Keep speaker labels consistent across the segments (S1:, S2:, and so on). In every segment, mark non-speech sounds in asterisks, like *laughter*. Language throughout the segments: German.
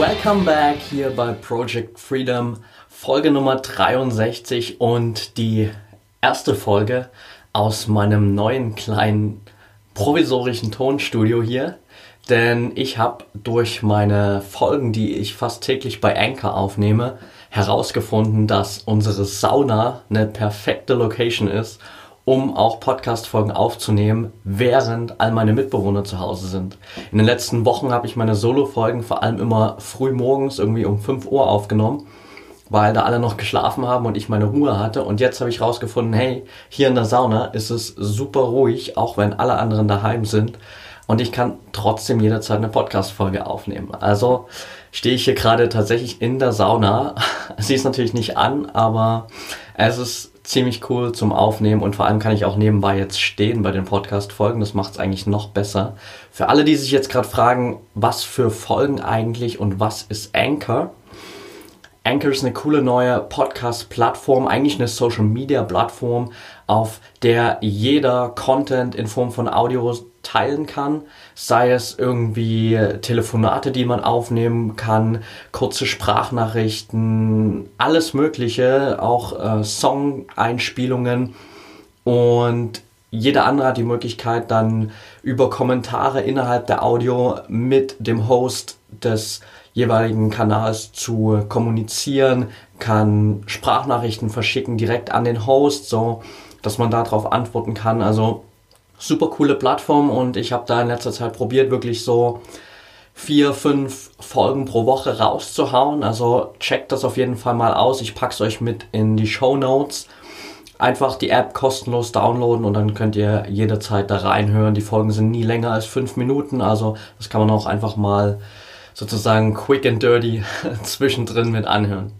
S1: Welcome back hier bei Project Freedom, Folge Nummer 63 und die erste Folge aus meinem neuen kleinen provisorischen Tonstudio hier. Denn ich habe durch meine Folgen, die ich fast täglich bei Anchor aufnehme, herausgefunden, dass unsere Sauna eine perfekte Location ist, um auch Podcast-Folgen aufzunehmen, während all meine Mitbewohner zu Hause sind. In den letzten Wochen habe ich meine Solo-Folgen vor allem immer früh morgens irgendwie um 5 Uhr aufgenommen, weil da alle noch geschlafen haben und ich meine Ruhe hatte. Und jetzt habe ich rausgefunden, hey, hier in der Sauna ist es super ruhig, auch wenn alle anderen daheim sind. Und ich kann trotzdem jederzeit eine Podcast-Folge aufnehmen. Also stehe ich hier gerade tatsächlich in der Sauna. *laughs* Sie ist natürlich nicht an, aber es ist ziemlich cool zum Aufnehmen und vor allem kann ich auch nebenbei jetzt stehen bei den Podcast-Folgen. Das macht es eigentlich noch besser. Für alle, die sich jetzt gerade fragen, was für Folgen eigentlich und was ist Anchor? Anchor ist eine coole neue Podcast-Plattform, eigentlich eine Social-Media-Plattform, auf der jeder Content in Form von Audios teilen kann, sei es irgendwie Telefonate, die man aufnehmen kann, kurze Sprachnachrichten, alles Mögliche, auch äh, Song-Einspielungen und jeder andere hat die Möglichkeit dann über Kommentare innerhalb der Audio mit dem Host des jeweiligen Kanals zu kommunizieren, kann Sprachnachrichten verschicken direkt an den Host, so dass man darauf antworten kann. Also super coole Plattform und ich habe da in letzter Zeit probiert, wirklich so vier, fünf Folgen pro Woche rauszuhauen. Also checkt das auf jeden Fall mal aus. Ich pack's euch mit in die Show Notes. Einfach die App kostenlos downloaden und dann könnt ihr jederzeit da reinhören. Die Folgen sind nie länger als fünf Minuten, also das kann man auch einfach mal sozusagen quick and dirty *laughs* zwischendrin mit anhören.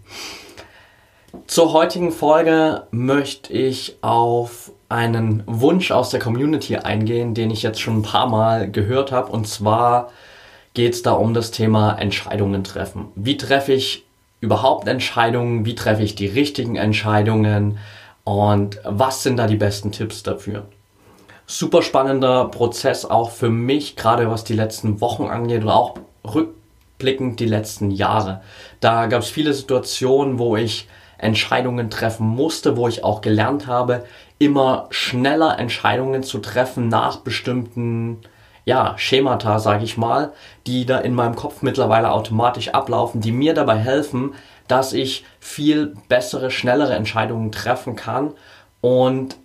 S1: Zur heutigen Folge möchte ich auf einen Wunsch aus der Community eingehen, den ich jetzt schon ein paar Mal gehört habe. Und zwar geht es da um das Thema Entscheidungen treffen. Wie treffe ich überhaupt Entscheidungen? Wie treffe ich die richtigen Entscheidungen? Und was sind da die besten Tipps dafür? Super spannender Prozess auch für mich, gerade was die letzten Wochen angeht oder auch rückblickend die letzten Jahre. Da gab es viele Situationen, wo ich Entscheidungen treffen musste, wo ich auch gelernt habe, immer schneller Entscheidungen zu treffen nach bestimmten ja, Schemata, sage ich mal, die da in meinem Kopf mittlerweile automatisch ablaufen, die mir dabei helfen, dass ich viel bessere, schnellere Entscheidungen treffen kann. Und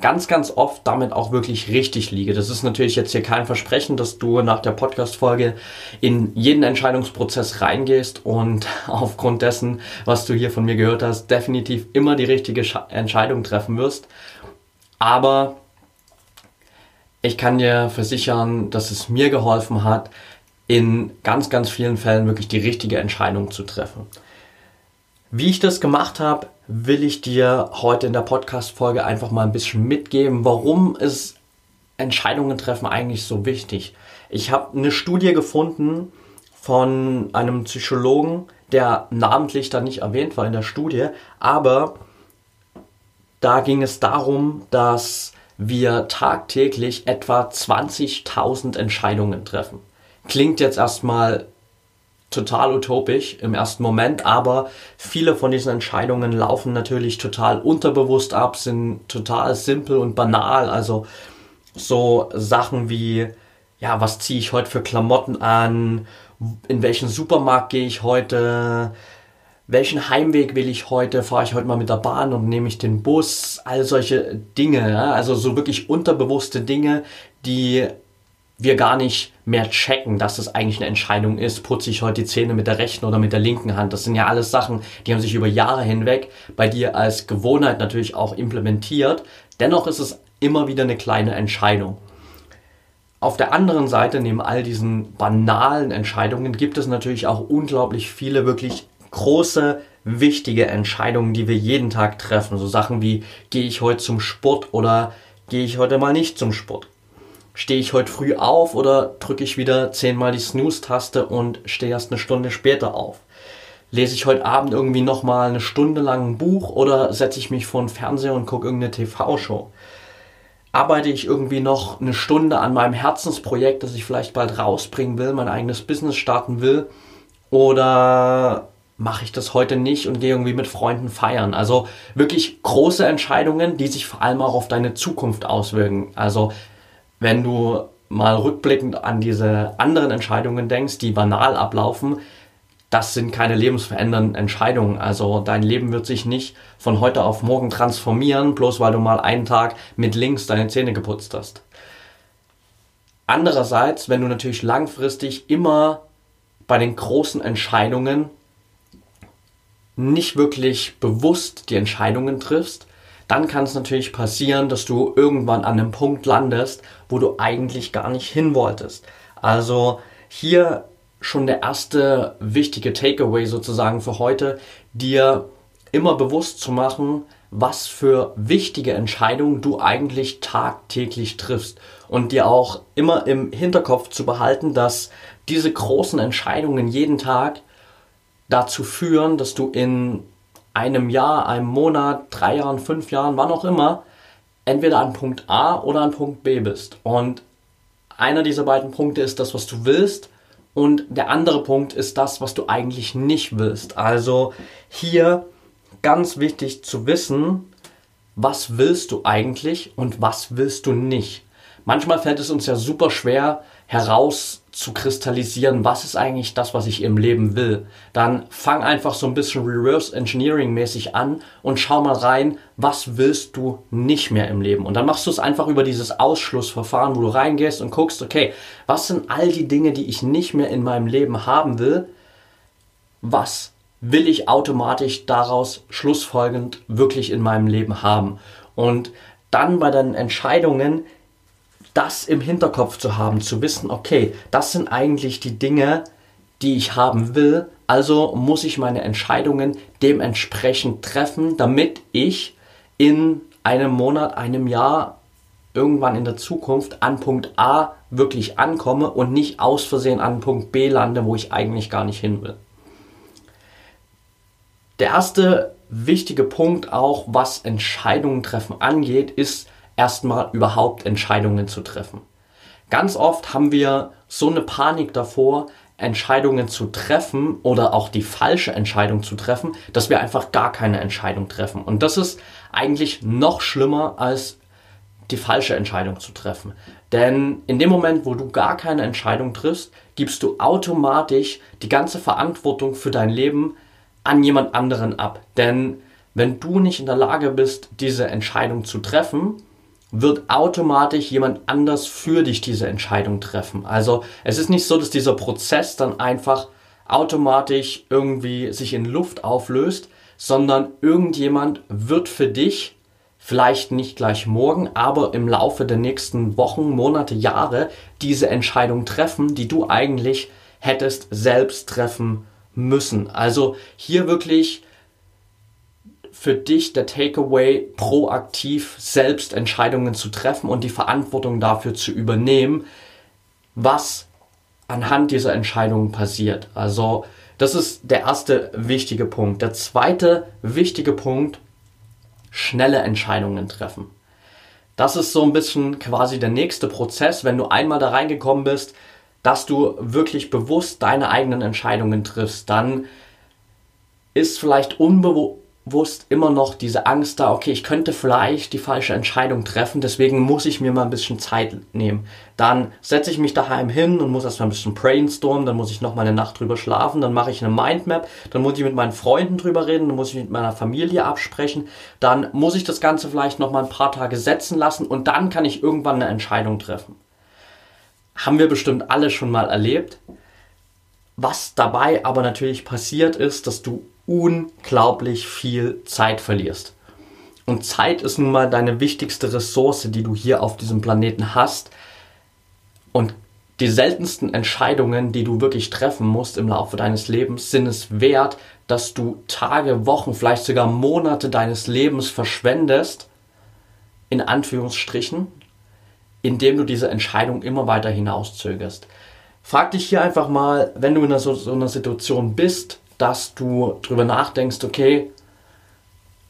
S1: ganz, ganz oft damit auch wirklich richtig liege. Das ist natürlich jetzt hier kein Versprechen, dass du nach der Podcast-Folge in jeden Entscheidungsprozess reingehst und *laughs* aufgrund dessen, was du hier von mir gehört hast, definitiv immer die richtige Entscheidung treffen wirst. Aber ich kann dir versichern, dass es mir geholfen hat, in ganz, ganz vielen Fällen wirklich die richtige Entscheidung zu treffen. Wie ich das gemacht habe, will ich dir heute in der Podcast-Folge einfach mal ein bisschen mitgeben, warum ist Entscheidungen treffen eigentlich so wichtig. Ich habe eine Studie gefunden von einem Psychologen, der namentlich da nicht erwähnt war in der Studie, aber da ging es darum, dass wir tagtäglich etwa 20.000 Entscheidungen treffen. Klingt jetzt erstmal total utopisch im ersten Moment, aber viele von diesen Entscheidungen laufen natürlich total unterbewusst ab, sind total simpel und banal. Also so Sachen wie, ja, was ziehe ich heute für Klamotten an? In welchen Supermarkt gehe ich heute? Welchen Heimweg will ich heute? Fahre ich heute mal mit der Bahn und nehme ich den Bus? All solche Dinge, ja? also so wirklich unterbewusste Dinge, die wir gar nicht mehr checken, dass das eigentlich eine Entscheidung ist. Putze ich heute die Zähne mit der rechten oder mit der linken Hand? Das sind ja alles Sachen, die haben sich über Jahre hinweg bei dir als Gewohnheit natürlich auch implementiert. Dennoch ist es immer wieder eine kleine Entscheidung. auf der anderen Seite, neben all diesen banalen Entscheidungen, gibt es natürlich auch unglaublich viele wirklich große, wichtige Entscheidungen, die wir jeden Tag treffen. So Sachen wie, gehe ich heute zum Sport oder gehe ich heute mal nicht zum Sport? Stehe ich heute früh auf oder drücke ich wieder zehnmal die Snooze-Taste und stehe erst eine Stunde später auf? Lese ich heute Abend irgendwie nochmal eine Stunde lang ein Buch oder setze ich mich vor den Fernseher und gucke irgendeine TV-Show? arbeite ich irgendwie noch eine Stunde an meinem Herzensprojekt, das ich vielleicht bald rausbringen will, mein eigenes Business starten will? Oder mache ich das heute nicht und gehe irgendwie mit Freunden feiern? Also wirklich große Entscheidungen, die sich vor allem auch auf deine Zukunft auswirken. Also wenn du mal rückblickend an diese anderen Entscheidungen denkst, die banal ablaufen, das sind keine lebensverändernden Entscheidungen. Also dein Leben wird sich nicht von heute auf morgen transformieren, bloß weil du mal einen Tag mit links deine Zähne geputzt hast. Andererseits, wenn du natürlich langfristig immer bei den großen Entscheidungen nicht wirklich bewusst die Entscheidungen triffst, dann kann es natürlich passieren, dass du irgendwann an einem Punkt landest, wo du eigentlich gar nicht hin wolltest. Also hier schon der erste wichtige Takeaway sozusagen für heute, dir immer bewusst zu machen, was für wichtige Entscheidungen du eigentlich tagtäglich triffst und dir auch immer im Hinterkopf zu behalten, dass diese großen Entscheidungen jeden Tag dazu führen, dass du in einem Jahr, einem Monat, drei Jahren, fünf Jahren, wann auch immer, entweder an Punkt A oder an Punkt B bist. Und einer dieser beiden Punkte ist das, was du willst und der andere Punkt ist das, was du eigentlich nicht willst. Also hier ganz wichtig zu wissen, was willst du eigentlich und was willst du nicht. Manchmal fällt es uns ja super schwer heraus zu kristallisieren, was ist eigentlich das, was ich im Leben will. Dann fang einfach so ein bisschen Reverse Engineering mäßig an und schau mal rein, was willst du nicht mehr im Leben. Und dann machst du es einfach über dieses Ausschlussverfahren, wo du reingehst und guckst, okay, was sind all die Dinge, die ich nicht mehr in meinem Leben haben will? Was will ich automatisch daraus schlussfolgend wirklich in meinem Leben haben? Und dann bei deinen Entscheidungen das im Hinterkopf zu haben, zu wissen, okay, das sind eigentlich die Dinge, die ich haben will, also muss ich meine Entscheidungen dementsprechend treffen, damit ich in einem Monat, einem Jahr, irgendwann in der Zukunft an Punkt A wirklich ankomme und nicht aus Versehen an Punkt B lande, wo ich eigentlich gar nicht hin will. Der erste wichtige Punkt auch, was Entscheidungen treffen angeht, ist, erstmal überhaupt Entscheidungen zu treffen. Ganz oft haben wir so eine Panik davor, Entscheidungen zu treffen oder auch die falsche Entscheidung zu treffen, dass wir einfach gar keine Entscheidung treffen. Und das ist eigentlich noch schlimmer als die falsche Entscheidung zu treffen. Denn in dem Moment, wo du gar keine Entscheidung triffst, gibst du automatisch die ganze Verantwortung für dein Leben an jemand anderen ab. Denn wenn du nicht in der Lage bist, diese Entscheidung zu treffen, wird automatisch jemand anders für dich diese Entscheidung treffen. Also es ist nicht so, dass dieser Prozess dann einfach automatisch irgendwie sich in Luft auflöst, sondern irgendjemand wird für dich, vielleicht nicht gleich morgen, aber im Laufe der nächsten Wochen, Monate, Jahre diese Entscheidung treffen, die du eigentlich hättest selbst treffen müssen. Also hier wirklich für dich der Takeaway, proaktiv selbst Entscheidungen zu treffen und die Verantwortung dafür zu übernehmen, was anhand dieser Entscheidungen passiert. Also das ist der erste wichtige Punkt. Der zweite wichtige Punkt, schnelle Entscheidungen treffen. Das ist so ein bisschen quasi der nächste Prozess, wenn du einmal da reingekommen bist, dass du wirklich bewusst deine eigenen Entscheidungen triffst, dann ist vielleicht unbewusst bewusst immer noch diese Angst da, okay, ich könnte vielleicht die falsche Entscheidung treffen, deswegen muss ich mir mal ein bisschen Zeit nehmen. Dann setze ich mich daheim hin und muss erstmal ein bisschen brainstormen, dann muss ich noch mal eine Nacht drüber schlafen, dann mache ich eine Mindmap, dann muss ich mit meinen Freunden drüber reden, dann muss ich mit meiner Familie absprechen, dann muss ich das Ganze vielleicht noch mal ein paar Tage setzen lassen und dann kann ich irgendwann eine Entscheidung treffen. Haben wir bestimmt alle schon mal erlebt. Was dabei aber natürlich passiert ist, dass du unglaublich viel Zeit verlierst. Und Zeit ist nun mal deine wichtigste Ressource, die du hier auf diesem Planeten hast. Und die seltensten Entscheidungen, die du wirklich treffen musst im Laufe deines Lebens, sind es wert, dass du Tage, Wochen, vielleicht sogar Monate deines Lebens verschwendest, in Anführungsstrichen, indem du diese Entscheidung immer weiter hinauszögerst. Frag dich hier einfach mal, wenn du in so, so einer Situation bist, dass du darüber nachdenkst, okay,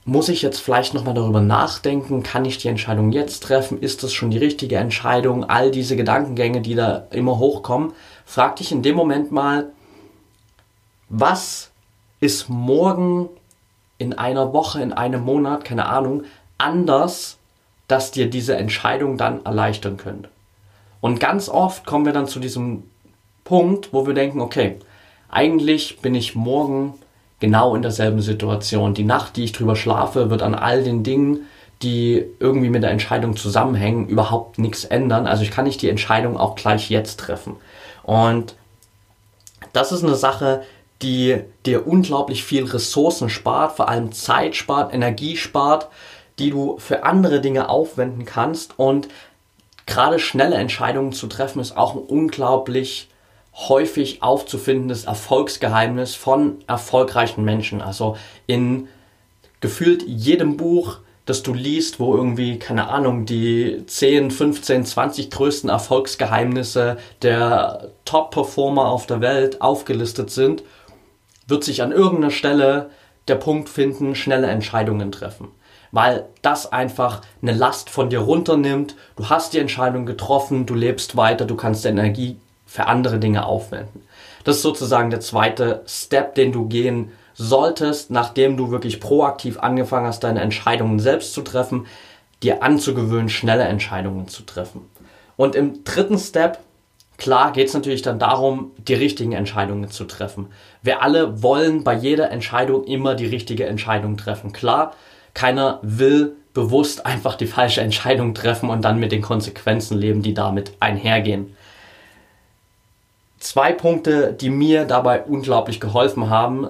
S1: muss ich jetzt vielleicht nochmal darüber nachdenken, kann ich die Entscheidung jetzt treffen, ist das schon die richtige Entscheidung, all diese Gedankengänge, die da immer hochkommen, frag dich in dem Moment mal, was ist morgen in einer Woche, in einem Monat, keine Ahnung, anders, dass dir diese Entscheidung dann erleichtern könnte. Und ganz oft kommen wir dann zu diesem Punkt, wo wir denken, okay, eigentlich bin ich morgen genau in derselben Situation. Die Nacht, die ich drüber schlafe, wird an all den Dingen, die irgendwie mit der Entscheidung zusammenhängen, überhaupt nichts ändern. Also ich kann nicht die Entscheidung auch gleich jetzt treffen. Und das ist eine Sache, die dir unglaublich viel Ressourcen spart, vor allem Zeit spart, Energie spart, die du für andere Dinge aufwenden kannst. Und gerade schnelle Entscheidungen zu treffen, ist auch ein unglaublich häufig aufzufindendes Erfolgsgeheimnis von erfolgreichen Menschen. Also in gefühlt jedem Buch, das du liest, wo irgendwie, keine Ahnung, die 10, 15, 20 größten Erfolgsgeheimnisse der Top-Performer auf der Welt aufgelistet sind, wird sich an irgendeiner Stelle der Punkt finden, schnelle Entscheidungen treffen. Weil das einfach eine Last von dir runternimmt. Du hast die Entscheidung getroffen, du lebst weiter, du kannst Energie für andere Dinge aufwenden. Das ist sozusagen der zweite Step, den du gehen solltest, nachdem du wirklich proaktiv angefangen hast, deine Entscheidungen selbst zu treffen, dir anzugewöhnen, schnelle Entscheidungen zu treffen. Und im dritten Step, klar, geht es natürlich dann darum, die richtigen Entscheidungen zu treffen. Wir alle wollen bei jeder Entscheidung immer die richtige Entscheidung treffen. Klar, keiner will bewusst einfach die falsche Entscheidung treffen und dann mit den Konsequenzen leben, die damit einhergehen. Zwei Punkte, die mir dabei unglaublich geholfen haben,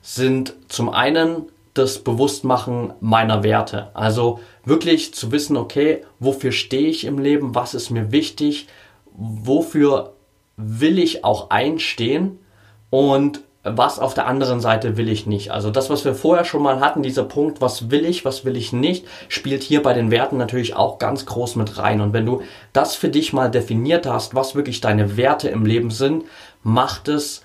S1: sind zum einen das Bewusstmachen meiner Werte. Also wirklich zu wissen, okay, wofür stehe ich im Leben, was ist mir wichtig, wofür will ich auch einstehen und was auf der anderen Seite will ich nicht. Also das, was wir vorher schon mal hatten, dieser Punkt, was will ich, was will ich nicht, spielt hier bei den Werten natürlich auch ganz groß mit rein. Und wenn du das für dich mal definiert hast, was wirklich deine Werte im Leben sind, macht es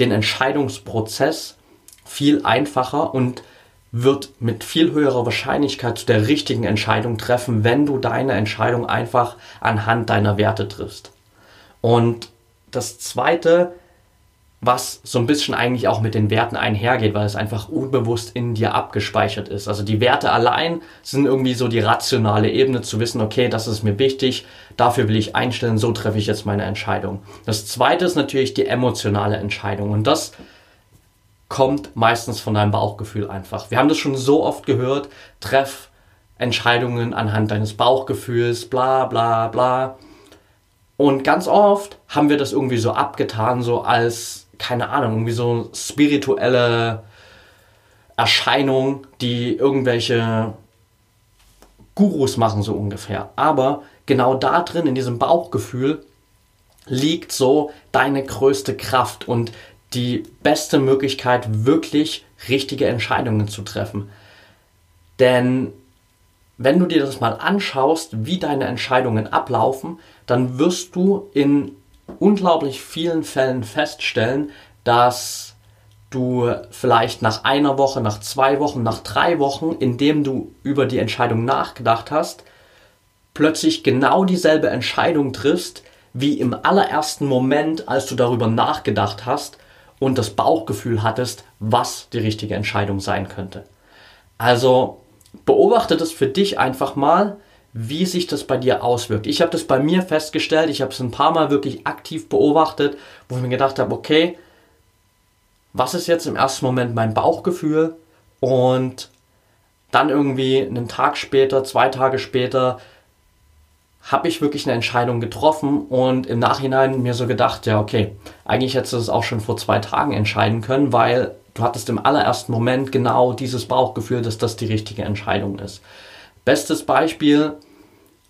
S1: den Entscheidungsprozess viel einfacher und wird mit viel höherer Wahrscheinlichkeit zu der richtigen Entscheidung treffen, wenn du deine Entscheidung einfach anhand deiner Werte triffst. Und das zweite, was so ein bisschen eigentlich auch mit den Werten einhergeht, weil es einfach unbewusst in dir abgespeichert ist. Also die Werte allein sind irgendwie so die rationale Ebene zu wissen, okay, das ist mir wichtig, dafür will ich einstellen, so treffe ich jetzt meine Entscheidung. Das zweite ist natürlich die emotionale Entscheidung und das kommt meistens von deinem Bauchgefühl einfach. Wir haben das schon so oft gehört, treff Entscheidungen anhand deines Bauchgefühls, bla bla bla. Und ganz oft haben wir das irgendwie so abgetan, so als keine Ahnung, irgendwie so spirituelle Erscheinung, die irgendwelche Gurus machen, so ungefähr. Aber genau da drin, in diesem Bauchgefühl, liegt so deine größte Kraft und die beste Möglichkeit, wirklich richtige Entscheidungen zu treffen. Denn wenn du dir das mal anschaust, wie deine Entscheidungen ablaufen, dann wirst du in unglaublich vielen Fällen feststellen, dass du vielleicht nach einer Woche, nach zwei Wochen, nach drei Wochen, indem du über die Entscheidung nachgedacht hast, plötzlich genau dieselbe Entscheidung triffst, wie im allerersten Moment, als du darüber nachgedacht hast und das Bauchgefühl hattest, was die richtige Entscheidung sein könnte. Also beobachte das für dich einfach mal, wie sich das bei dir auswirkt. Ich habe das bei mir festgestellt, ich habe es ein paar Mal wirklich aktiv beobachtet, wo ich mir gedacht habe, okay, was ist jetzt im ersten Moment mein Bauchgefühl? Und dann irgendwie einen Tag später, zwei Tage später, habe ich wirklich eine Entscheidung getroffen und im Nachhinein mir so gedacht, ja, okay, eigentlich hättest du es auch schon vor zwei Tagen entscheiden können, weil du hattest im allerersten Moment genau dieses Bauchgefühl, dass das die richtige Entscheidung ist. Bestes Beispiel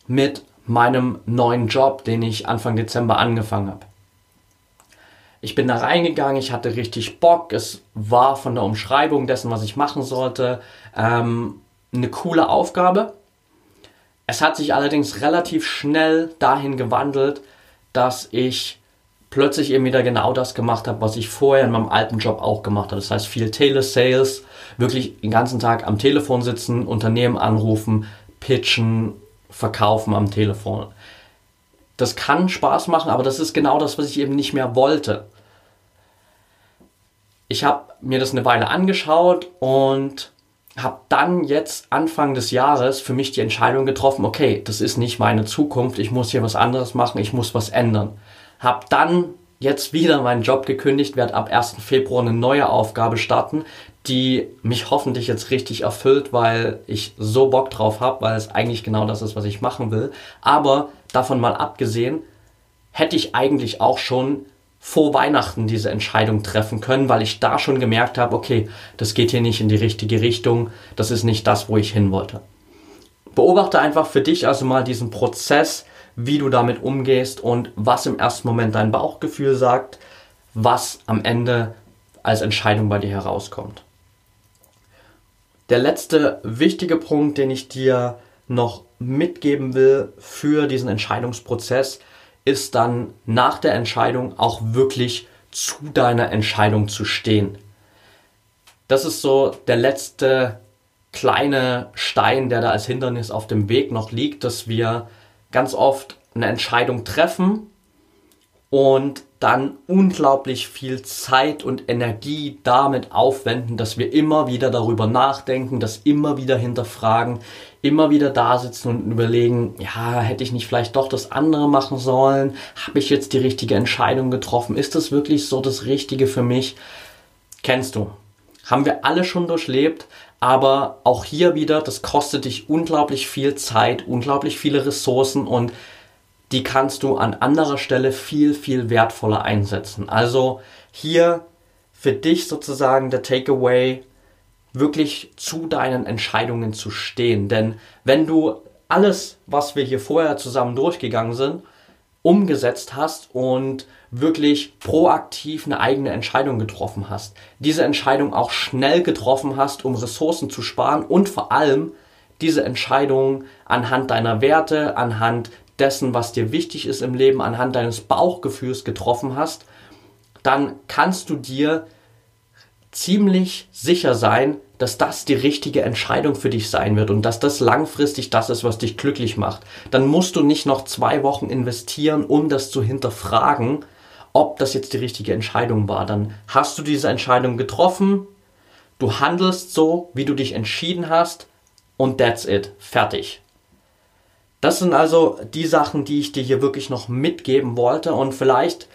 S1: mit meinem neuen Job, den ich Anfang Dezember angefangen habe. Ich bin da reingegangen, ich hatte richtig Bock, es war von der Umschreibung dessen, was ich machen sollte, ähm, eine coole Aufgabe. Es hat sich allerdings relativ schnell dahin gewandelt, dass ich plötzlich eben wieder genau das gemacht habe, was ich vorher in meinem alten Job auch gemacht habe. Das heißt viel Telesales, wirklich den ganzen Tag am Telefon sitzen, Unternehmen anrufen, pitchen, verkaufen am Telefon. Das kann Spaß machen, aber das ist genau das, was ich eben nicht mehr wollte. Ich habe mir das eine Weile angeschaut und habe dann jetzt Anfang des Jahres für mich die Entscheidung getroffen, okay, das ist nicht meine Zukunft, ich muss hier was anderes machen, ich muss was ändern. Habe dann jetzt wieder meinen Job gekündigt, werde ab 1. Februar eine neue Aufgabe starten, die mich hoffentlich jetzt richtig erfüllt, weil ich so Bock drauf habe, weil es eigentlich genau das ist, was ich machen will. Aber davon mal abgesehen, hätte ich eigentlich auch schon vor Weihnachten diese Entscheidung treffen können, weil ich da schon gemerkt habe, okay, das geht hier nicht in die richtige Richtung, das ist nicht das, wo ich hin wollte. Beobachte einfach für dich also mal diesen Prozess, wie du damit umgehst und was im ersten Moment dein Bauchgefühl sagt, was am Ende als Entscheidung bei dir herauskommt. Der letzte wichtige Punkt, den ich dir noch mitgeben will für diesen Entscheidungsprozess, ist dann nach der Entscheidung auch wirklich zu deiner Entscheidung zu stehen. Das ist so der letzte kleine Stein, der da als Hindernis auf dem Weg noch liegt, dass wir ganz oft eine Entscheidung treffen und dann unglaublich viel Zeit und Energie damit aufwenden, dass wir immer wieder darüber nachdenken, das immer wieder hinterfragen, immer wieder da sitzen und überlegen, ja, hätte ich nicht vielleicht doch das andere machen sollen? Habe ich jetzt die richtige Entscheidung getroffen? Ist das wirklich so das Richtige für mich? Kennst du. Haben wir alle schon durchlebt, aber auch hier wieder, das kostet dich unglaublich viel Zeit, unglaublich viele Ressourcen und die kannst du an anderer Stelle viel, viel wertvoller einsetzen. Also hier für dich sozusagen der Takeaway, wirklich zu deinen Entscheidungen zu stehen. Denn wenn du alles, was wir hier vorher zusammen durchgegangen sind, umgesetzt hast und wirklich proaktiv eine eigene Entscheidung getroffen hast, diese Entscheidung auch schnell getroffen hast, um Ressourcen zu sparen und vor allem diese Entscheidung anhand deiner Werte, anhand dessen, was dir wichtig ist im Leben, anhand deines Bauchgefühls getroffen hast, dann kannst du dir ziemlich sicher sein, dass das die richtige Entscheidung für dich sein wird und dass das langfristig das ist, was dich glücklich macht. Dann musst du nicht noch zwei Wochen investieren, um das zu hinterfragen, ob das jetzt die richtige Entscheidung war. Dann hast du diese Entscheidung getroffen, du handelst so, wie du dich entschieden hast und that's it. Fertig. Das sind also die Sachen, die ich dir hier wirklich noch mitgeben wollte und vielleicht,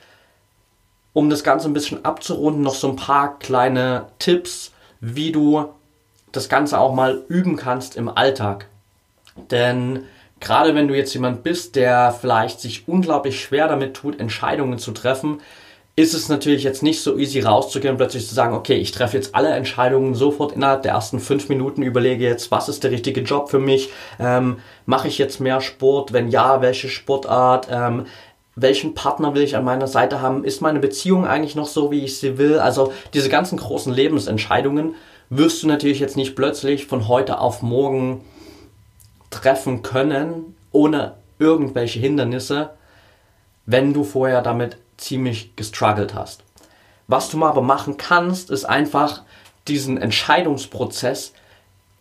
S1: um das Ganze ein bisschen abzurunden, noch so ein paar kleine Tipps, wie du das Ganze auch mal üben kannst im Alltag. Denn gerade wenn du jetzt jemand bist, der vielleicht sich unglaublich schwer damit tut, Entscheidungen zu treffen, ist es natürlich jetzt nicht so easy rauszugehen und plötzlich zu sagen, okay, ich treffe jetzt alle Entscheidungen sofort innerhalb der ersten fünf Minuten, überlege jetzt, was ist der richtige Job für mich, ähm, mache ich jetzt mehr Sport, wenn ja, welche Sportart, ähm, welchen Partner will ich an meiner Seite haben, ist meine Beziehung eigentlich noch so, wie ich sie will, also diese ganzen großen Lebensentscheidungen wirst du natürlich jetzt nicht plötzlich von heute auf morgen treffen können, ohne irgendwelche Hindernisse, wenn du vorher damit ziemlich gestruggelt hast. Was du mal aber machen kannst, ist einfach diesen Entscheidungsprozess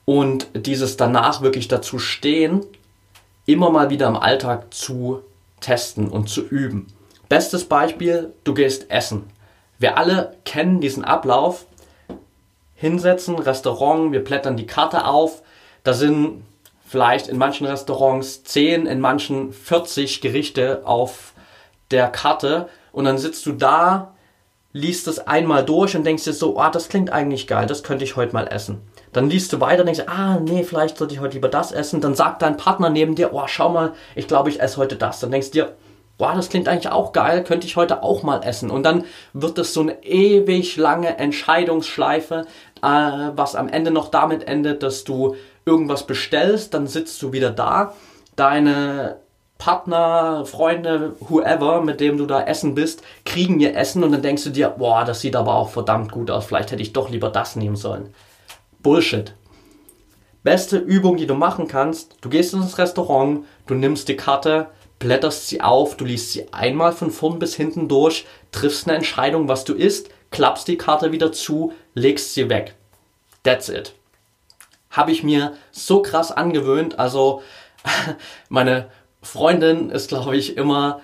S1: und dieses danach wirklich dazu stehen, immer mal wieder im Alltag zu testen und zu üben. Bestes Beispiel, du gehst essen. Wir alle kennen diesen Ablauf. Hinsetzen, Restaurant, wir blättern die Karte auf. Da sind vielleicht in manchen Restaurants 10, in manchen 40 Gerichte auf der Karte und dann sitzt du da, liest es einmal durch und denkst dir so, ah, das klingt eigentlich geil, das könnte ich heute mal essen. Dann liest du weiter und denkst, ah, nee, vielleicht sollte ich heute lieber das essen. Dann sagt dein Partner neben dir, oh, schau mal, ich glaube, ich esse heute das. Dann denkst du dir, boah, das klingt eigentlich auch geil, könnte ich heute auch mal essen. Und dann wird es so eine ewig lange Entscheidungsschleife, äh, was am Ende noch damit endet, dass du irgendwas bestellst, dann sitzt du wieder da, deine Partner, Freunde, whoever, mit dem du da essen bist, kriegen ihr Essen und dann denkst du dir, boah, das sieht aber auch verdammt gut aus, vielleicht hätte ich doch lieber das nehmen sollen. Bullshit. Beste Übung, die du machen kannst, du gehst ins Restaurant, du nimmst die Karte, blätterst sie auf, du liest sie einmal von vorn bis hinten durch, triffst eine Entscheidung, was du isst, klappst die Karte wieder zu, legst sie weg. That's it. Habe ich mir so krass angewöhnt, also *laughs* meine Freundin ist, glaube ich, immer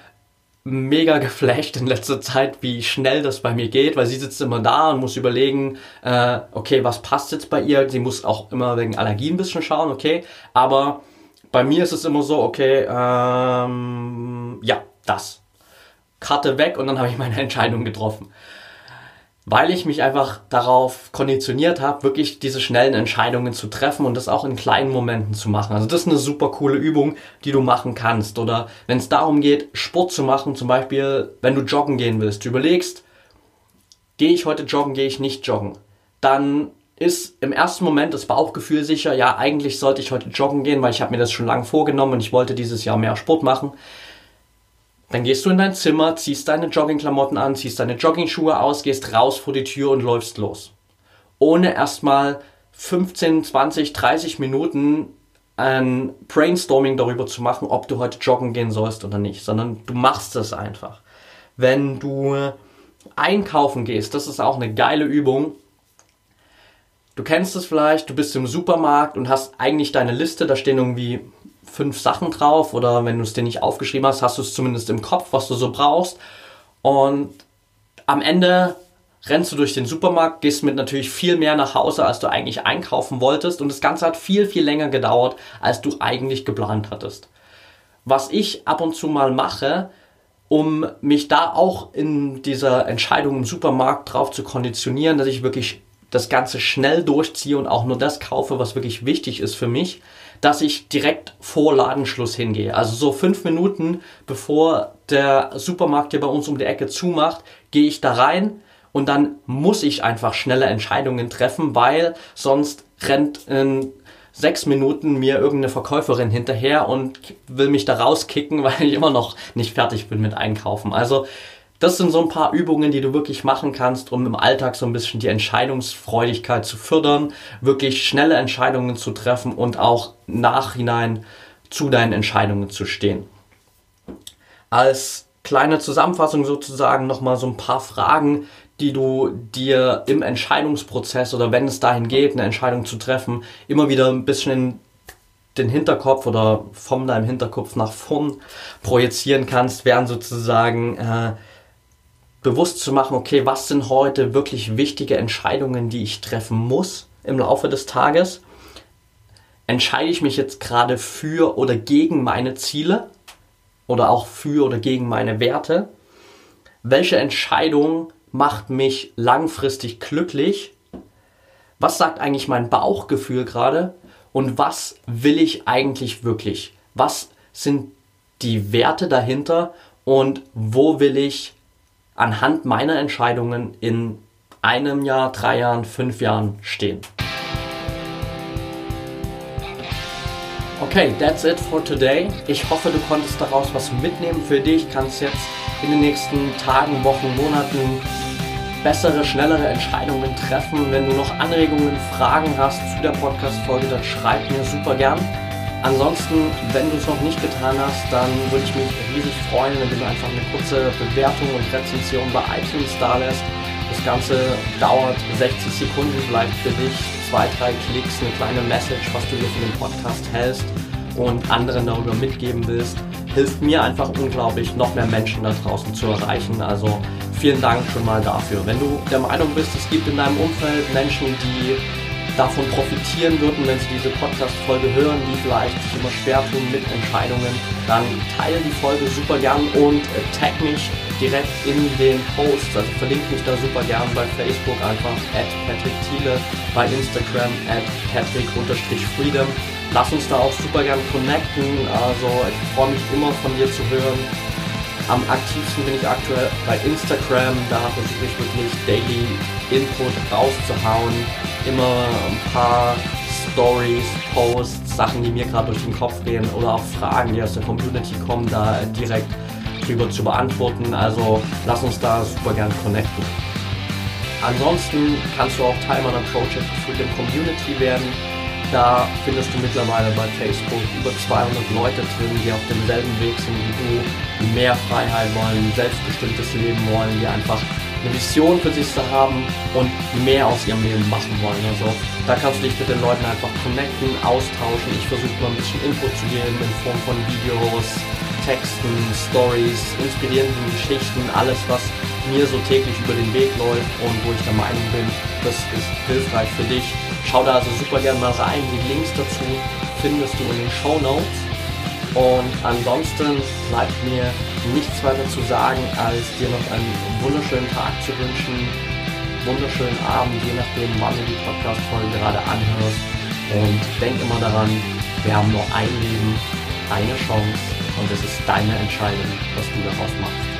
S1: mega geflasht in letzter Zeit, wie schnell das bei mir geht, weil sie sitzt immer da und muss überlegen, äh, okay, was passt jetzt bei ihr? Sie muss auch immer wegen Allergien ein bisschen schauen, okay, aber bei mir ist es immer so, okay, ähm, ja, das. Karte weg und dann habe ich meine *laughs* Entscheidung getroffen weil ich mich einfach darauf konditioniert habe, wirklich diese schnellen Entscheidungen zu treffen und das auch in kleinen Momenten zu machen. Also das ist eine super coole Übung, die du machen kannst. Oder wenn es darum geht, Sport zu machen, zum Beispiel, wenn du joggen gehen willst, du überlegst, gehe ich heute joggen, gehe ich nicht joggen, dann ist im ersten Moment das Bauchgefühl sicher, ja, eigentlich sollte ich heute joggen gehen, weil ich habe mir das schon lange vorgenommen und ich wollte dieses Jahr mehr Sport machen. Dann gehst du in dein Zimmer, ziehst deine Joggingklamotten an, ziehst deine Joggingschuhe aus, gehst raus vor die Tür und läufst los. Ohne erstmal 15, 20, 30 Minuten ein Brainstorming darüber zu machen, ob du heute joggen gehen sollst oder nicht, sondern du machst es einfach. Wenn du einkaufen gehst, das ist auch eine geile Übung. Du kennst es vielleicht, du bist im Supermarkt und hast eigentlich deine Liste, da stehen irgendwie fünf Sachen drauf oder wenn du es dir nicht aufgeschrieben hast, hast du es zumindest im Kopf, was du so brauchst. Und am Ende rennst du durch den Supermarkt, gehst mit natürlich viel mehr nach Hause, als du eigentlich einkaufen wolltest. Und das Ganze hat viel, viel länger gedauert, als du eigentlich geplant hattest. Was ich ab und zu mal mache, um mich da auch in dieser Entscheidung im Supermarkt drauf zu konditionieren, dass ich wirklich das Ganze schnell durchziehe und auch nur das kaufe, was wirklich wichtig ist für mich, dass ich direkt vor Ladenschluss hingehe. Also so fünf Minuten bevor der Supermarkt hier bei uns um die Ecke zumacht, gehe ich da rein und dann muss ich einfach schnelle Entscheidungen treffen, weil sonst rennt in sechs Minuten mir irgendeine Verkäuferin hinterher und will mich da rauskicken, *laughs* weil ich immer noch nicht fertig bin mit Einkaufen. Also das sind so ein paar Übungen, die du wirklich machen kannst, um im Alltag so ein bisschen die Entscheidungsfreudigkeit zu fördern, wirklich schnelle Entscheidungen zu treffen und auch nachhinein zu deinen Entscheidungen zu stehen. Als kleine Zusammenfassung sozusagen nochmal so ein paar Fragen, die du dir im Entscheidungsprozess oder wenn es dahin geht, eine Entscheidung zu treffen, immer wieder ein bisschen in den Hinterkopf oder von deinem Hinterkopf nach vorn projizieren kannst, wären sozusagen äh, bewusst zu machen, okay, was sind heute wirklich wichtige Entscheidungen, die ich treffen muss im Laufe des Tages? Entscheide ich mich jetzt gerade für oder gegen meine Ziele oder auch für oder gegen meine Werte? Welche Entscheidung macht mich langfristig glücklich? Was sagt eigentlich mein Bauchgefühl gerade? Und was will ich eigentlich wirklich? Was sind die Werte dahinter und wo will ich anhand meiner Entscheidungen in einem Jahr, drei Jahren, fünf Jahren stehen. Okay, that's it for today. Ich hoffe, du konntest daraus was mitnehmen für dich. Kannst jetzt in den nächsten Tagen, Wochen, Monaten bessere, schnellere Entscheidungen treffen. Wenn du noch Anregungen, Fragen hast zu der Podcast-Folge, dann schreib mir super gern. Ansonsten, wenn du es noch nicht getan hast, dann würde ich mich riesig freuen, wenn du einfach eine kurze Bewertung und Rezension bei iTunes da lässt. Das Ganze dauert 60 Sekunden, bleibt für dich zwei, drei Klicks, eine kleine Message, was du dir von dem Podcast hältst und anderen darüber mitgeben willst. Hilft mir einfach unglaublich, noch mehr Menschen da draußen zu erreichen. Also vielen Dank schon mal dafür. Wenn du der Meinung bist, es gibt in deinem Umfeld Menschen, die davon profitieren würden, wenn sie diese Podcast-Folge hören, die vielleicht sich immer schwer tun mit Entscheidungen, dann teile die Folge super gern und äh, tag mich direkt in den Posts. Also verlinke mich da super gern bei Facebook einfach at Patrick Thiele, bei Instagram at Patrick-Freedom. Lass uns da auch super gern connecten. Also ich freue mich immer von dir zu hören. Am aktivsten bin ich aktuell bei Instagram. Da versuche ich wirklich Daily Input rauszuhauen immer ein paar Stories, Posts, Sachen, die mir gerade durch den Kopf gehen oder auch Fragen, die aus der Community kommen, da direkt drüber zu beantworten. Also lass uns da super gern connecten. Ansonsten kannst du auch Teil meiner Project Freedom Community werden. Da findest du mittlerweile bei Facebook über 200 Leute drin, die auf demselben Weg sind wie du, die mehr Freiheit wollen, ein selbstbestimmtes Leben wollen, die einfach eine Vision für sich zu haben und mehr aus ihrem Leben machen wollen. Also da kannst du dich mit den Leuten einfach connecten, austauschen. Ich versuche mal ein bisschen Input zu geben in Form von Videos, Texten, Stories, inspirierenden Geschichten, alles was mir so täglich über den Weg läuft und wo ich der Meinung bin, das ist hilfreich für dich. Schau da also super gerne mal rein. Die Links dazu findest du in den Show Notes. Und ansonsten bleibt mir nichts weiter zu sagen, als dir noch einen wunderschönen Tag zu wünschen, wunderschönen Abend, je nachdem, wann du die Podcast-Folge gerade anhörst. Und denk immer daran, wir haben nur ein Leben, eine Chance und es ist deine Entscheidung, was du daraus machst.